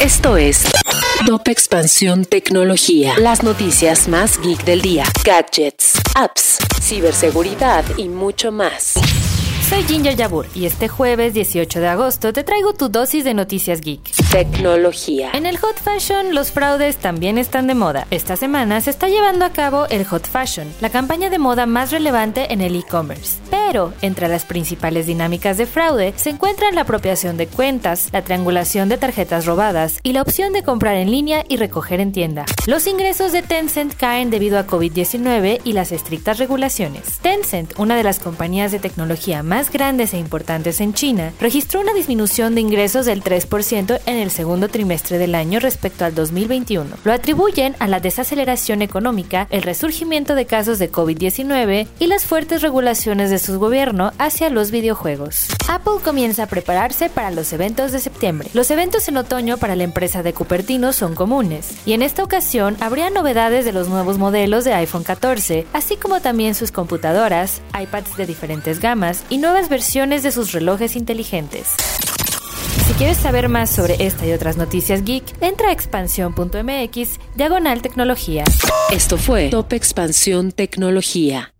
Esto es Top Expansión Tecnología. Las noticias más geek del día. Gadgets, apps, ciberseguridad y mucho más. Soy Ginger Yabur y este jueves 18 de agosto te traigo tu dosis de noticias geek. Tecnología. En el Hot Fashion los fraudes también están de moda. Esta semana se está llevando a cabo el Hot Fashion, la campaña de moda más relevante en el e-commerce. Pero entre las principales dinámicas de fraude se encuentran la apropiación de cuentas, la triangulación de tarjetas robadas y la opción de comprar en línea y recoger en tienda. Los ingresos de Tencent caen debido a COVID-19 y las estrictas regulaciones. Tencent, una de las compañías de tecnología más grandes e importantes en China, registró una disminución de ingresos del 3% en el segundo trimestre del año respecto al 2021. Lo atribuyen a la desaceleración económica, el resurgimiento de casos de COVID-19 y las fuertes regulaciones de su gobierno hacia los videojuegos. Apple comienza a prepararse para los eventos de septiembre. Los eventos en otoño para la empresa de Cupertino son comunes, y en esta ocasión habría novedades de los nuevos modelos de iPhone 14, así como también sus computadoras, iPads de diferentes gamas y nuevas versiones de sus relojes inteligentes. Si quieres saber más sobre esta y otras noticias geek, entra a expansión.mx, diagonal tecnología. Esto fue Top Expansión Tecnología.